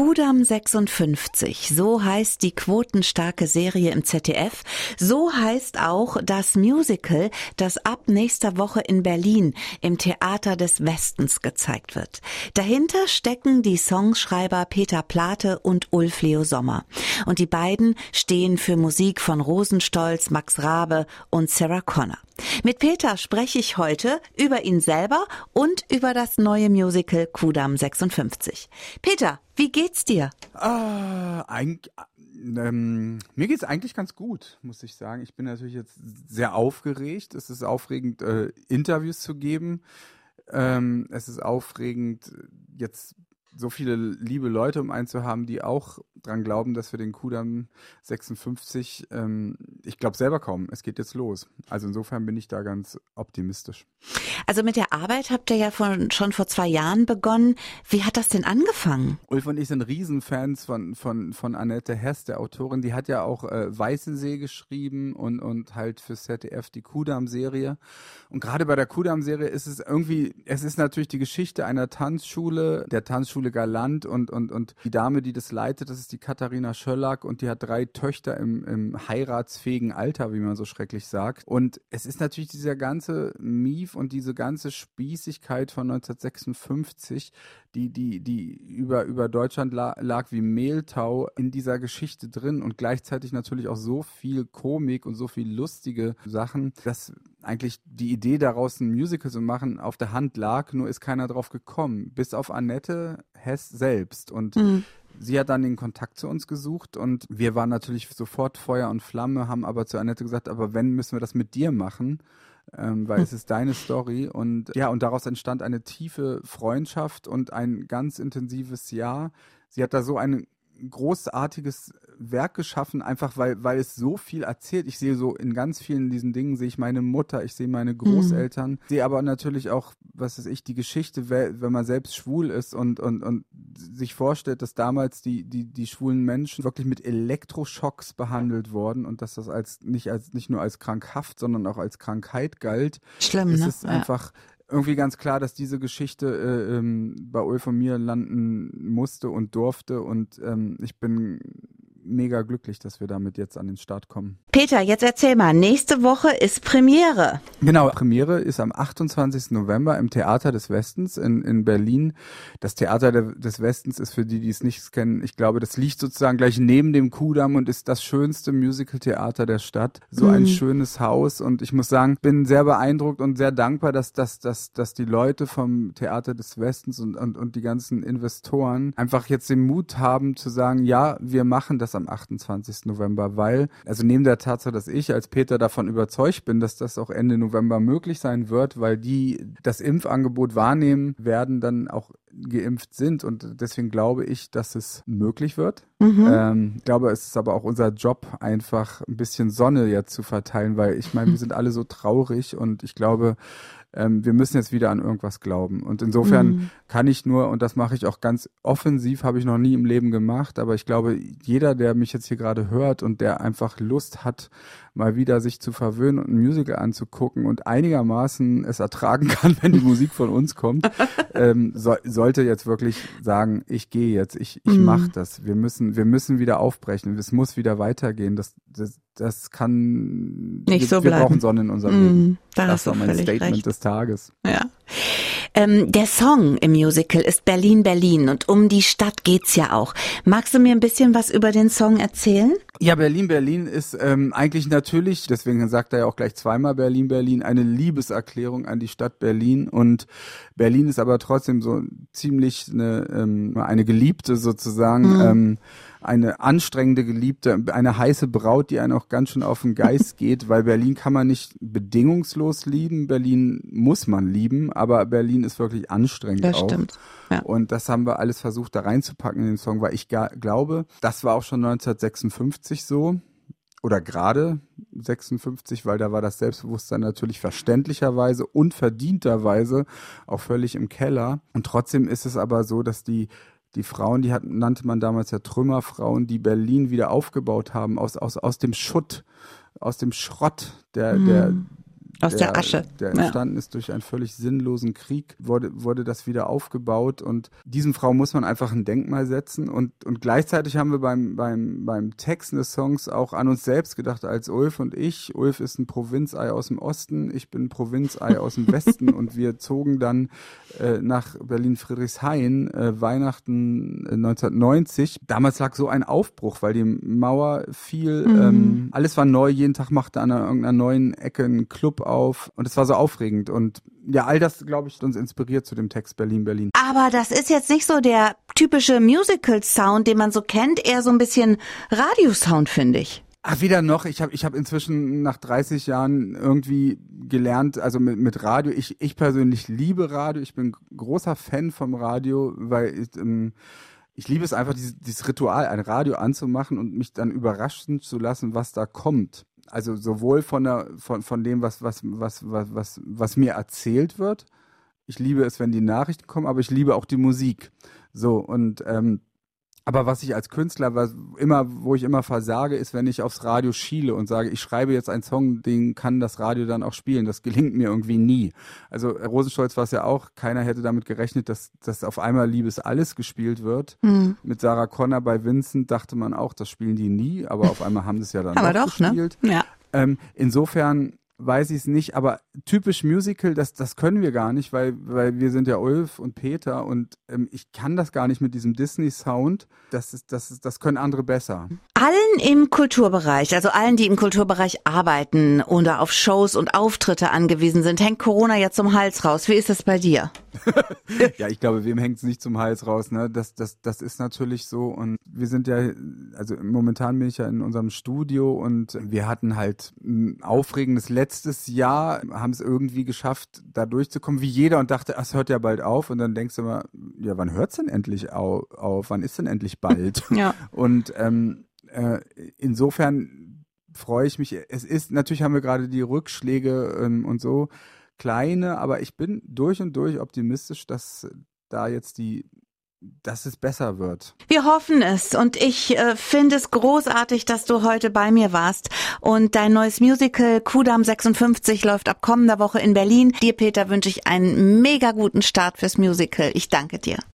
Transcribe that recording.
Kudam 56, so heißt die quotenstarke Serie im ZDF. So heißt auch das Musical, das ab nächster Woche in Berlin im Theater des Westens gezeigt wird. Dahinter stecken die Songschreiber Peter Plate und Ulf Leo Sommer. Und die beiden stehen für Musik von Rosenstolz, Max Rabe und Sarah Connor. Mit Peter spreche ich heute über ihn selber und über das neue Musical Kudam 56. Peter, wie geht's dir? Ah, eigentlich, ähm, mir geht's eigentlich ganz gut, muss ich sagen. Ich bin natürlich jetzt sehr aufgeregt. Es ist aufregend, äh, Interviews zu geben. Ähm, es ist aufregend, jetzt so viele liebe Leute um einen zu haben, die auch dran glauben, dass wir den Kudam 56, ähm, ich glaube selber kaum, es geht jetzt los. Also insofern bin ich da ganz optimistisch. Also mit der Arbeit habt ihr ja von, schon vor zwei Jahren begonnen. Wie hat das denn angefangen? Ulf und ich sind Riesenfans von, von, von Annette Hess, der Autorin. Die hat ja auch äh, Weißensee geschrieben und, und halt für ZDF die Kudam-Serie. Und gerade bei der Kudam-Serie ist es irgendwie, es ist natürlich die Geschichte einer Tanzschule, der Tanzschule Galant und, und, und die Dame, die das leitet, das ist die Katharina Schöllack und die hat drei Töchter im, im heiratsfähigen Alter, wie man so schrecklich sagt. Und es ist natürlich dieser ganze Mief und diese ganze Spießigkeit von 1956, die, die, die über, über Deutschland la lag wie Mehltau in dieser Geschichte drin und gleichzeitig natürlich auch so viel Komik und so viel lustige Sachen, dass eigentlich die Idee daraus ein Musical zu machen auf der Hand lag, nur ist keiner drauf gekommen, bis auf Annette Hess selbst und mhm. Sie hat dann den Kontakt zu uns gesucht und wir waren natürlich sofort Feuer und Flamme, haben aber zu Annette gesagt, aber wenn, müssen wir das mit dir machen ähm, weil es ist deine Story und ja, und daraus entstand eine tiefe Freundschaft und ein ganz intensives Jahr. Sie hat da so ein großartiges Werk geschaffen, einfach weil, weil es so viel erzählt. Ich sehe so in ganz vielen diesen Dingen, sehe ich meine Mutter, ich sehe meine Großeltern, mhm. sehe aber natürlich auch, was weiß ich, die Geschichte, wenn man selbst schwul ist und, und, und sich vorstellt, dass damals die, die, die schwulen Menschen wirklich mit Elektroschocks behandelt wurden und dass das als nicht als nicht nur als krankhaft, sondern auch als Krankheit galt. Schlimm, ist ne? Es ja. einfach irgendwie ganz klar, dass diese Geschichte äh, ähm, bei Ulf und mir landen musste und durfte. Und ähm, ich bin mega glücklich, dass wir damit jetzt an den Start kommen. Peter, jetzt erzähl mal, nächste Woche ist Premiere. Genau, Premiere ist am 28. November im Theater des Westens in, in Berlin. Das Theater des Westens ist für die, die es nicht kennen, ich glaube, das liegt sozusagen gleich neben dem Kudamm und ist das schönste Musical-Theater der Stadt. So mhm. ein schönes Haus und ich muss sagen, bin sehr beeindruckt und sehr dankbar, dass, dass, dass, dass die Leute vom Theater des Westens und, und, und die ganzen Investoren einfach jetzt den Mut haben zu sagen, ja, wir machen das am 28. November, weil, also neben der Tatsache, dass ich als Peter davon überzeugt bin, dass das auch Ende November möglich sein wird, weil die das Impfangebot wahrnehmen werden, dann auch geimpft sind und deswegen glaube ich, dass es möglich wird. Mhm. Ähm, ich glaube, es ist aber auch unser Job, einfach ein bisschen Sonne jetzt zu verteilen, weil ich meine, wir sind alle so traurig und ich glaube, ähm, wir müssen jetzt wieder an irgendwas glauben. Und insofern mhm. kann ich nur, und das mache ich auch ganz offensiv, habe ich noch nie im Leben gemacht, aber ich glaube, jeder, der mich jetzt hier gerade hört und der einfach Lust hat, mal wieder sich zu verwöhnen und ein Musical anzugucken und einigermaßen es ertragen kann, wenn die Musik von uns kommt, ähm, so, sollte jetzt wirklich sagen, ich gehe jetzt, ich, ich mm. mache das. Wir müssen, wir müssen wieder aufbrechen, es muss wieder weitergehen. Das, das, das kann nicht wir, so bleiben. Wir brauchen Sonne in unserem mm, Leben. Da das war mein Statement recht. des Tages. Ja. Ähm, der Song im Musical ist Berlin, Berlin und um die Stadt geht's ja auch. Magst du mir ein bisschen was über den Song erzählen? Ja, Berlin, Berlin ist ähm, eigentlich natürlich, deswegen sagt er ja auch gleich zweimal Berlin, Berlin, eine Liebeserklärung an die Stadt Berlin und Berlin ist aber trotzdem so ziemlich eine, ähm, eine Geliebte sozusagen. Mhm. Ähm, eine anstrengende Geliebte, eine heiße Braut, die einen auch ganz schön auf den Geist geht, weil Berlin kann man nicht bedingungslos lieben, Berlin muss man lieben, aber Berlin ist wirklich anstrengend das auch. Stimmt. Ja. Und das haben wir alles versucht da reinzupacken in den Song, weil ich glaube, das war auch schon 1956 so oder gerade 56, weil da war das Selbstbewusstsein natürlich verständlicherweise und verdienterweise auch völlig im Keller. Und trotzdem ist es aber so, dass die die Frauen, die hat, nannte man damals ja Trümmerfrauen, die Berlin wieder aufgebaut haben aus, aus, aus dem Schutt, aus dem Schrott der, mhm. der, aus der, der Asche, der entstanden ja. ist durch einen völlig sinnlosen Krieg, wurde, wurde das wieder aufgebaut und diesen Frau muss man einfach ein Denkmal setzen und, und gleichzeitig haben wir beim, beim, beim Texten des Songs auch an uns selbst gedacht als Ulf und ich. Ulf ist ein Provinzei aus dem Osten, ich bin ein Provinzei aus dem Westen und wir zogen dann äh, nach Berlin-Friedrichshain äh, Weihnachten 1990. Äh, Damals lag so ein Aufbruch, weil die Mauer fiel, mhm. ähm, alles war neu, jeden Tag machte an irgendeiner neuen Ecke ein Club auf und es war so aufregend und ja, all das, glaube ich, uns inspiriert zu dem Text Berlin, Berlin. Aber das ist jetzt nicht so der typische Musical-Sound, den man so kennt, eher so ein bisschen Radiosound, finde ich. Ach, wieder noch. Ich habe ich hab inzwischen nach 30 Jahren irgendwie gelernt, also mit, mit Radio. Ich, ich persönlich liebe Radio. Ich bin großer Fan vom Radio, weil ich, ähm, ich liebe es einfach, dieses, dieses Ritual, ein Radio anzumachen und mich dann überraschen zu lassen, was da kommt. Also sowohl von, der, von, von dem, was, was, was, was, was, was mir erzählt wird. Ich liebe es, wenn die Nachrichten kommen, aber ich liebe auch die Musik. So, und ähm, aber was ich als Künstler, was immer, wo ich immer versage, ist, wenn ich aufs Radio schiele und sage, ich schreibe jetzt einen Song, den kann das Radio dann auch spielen. Das gelingt mir irgendwie nie. Also Rosenstolz war es ja auch, keiner hätte damit gerechnet, dass, dass auf einmal Liebes alles gespielt wird. Mhm. Mit Sarah Connor bei Vincent dachte man auch, das spielen die nie, aber auf einmal haben sie es ja dann aber doch, ne? gespielt. Ne? Ja. Ähm, insofern weiß ich es nicht, aber typisch Musical, das, das können wir gar nicht, weil, weil wir sind ja Ulf und Peter und ähm, ich kann das gar nicht mit diesem Disney-Sound. Das, ist, das, ist, das können andere besser. Allen im Kulturbereich, also allen, die im Kulturbereich arbeiten oder auf Shows und Auftritte angewiesen sind, hängt Corona ja zum Hals raus. Wie ist das bei dir? ja, ich glaube, wem hängt es nicht zum Hals raus? Ne? Das, das, das ist natürlich so. Und wir sind ja, also momentan bin ich ja in unserem Studio und wir hatten halt ein aufregendes letztes Jahr, haben es irgendwie geschafft, da durchzukommen, wie jeder und dachte, es hört ja bald auf. Und dann denkst du immer, ja, wann hört es denn endlich auf, auf? Wann ist denn endlich bald? ja. Und ähm, äh, insofern freue ich mich. Es ist, natürlich haben wir gerade die Rückschläge ähm, und so kleine, aber ich bin durch und durch optimistisch, dass da jetzt die dass es besser wird. Wir hoffen es und ich äh, finde es großartig, dass du heute bei mir warst und dein neues Musical Kudam 56 läuft ab kommender Woche in Berlin. Dir Peter wünsche ich einen mega guten Start fürs Musical. Ich danke dir.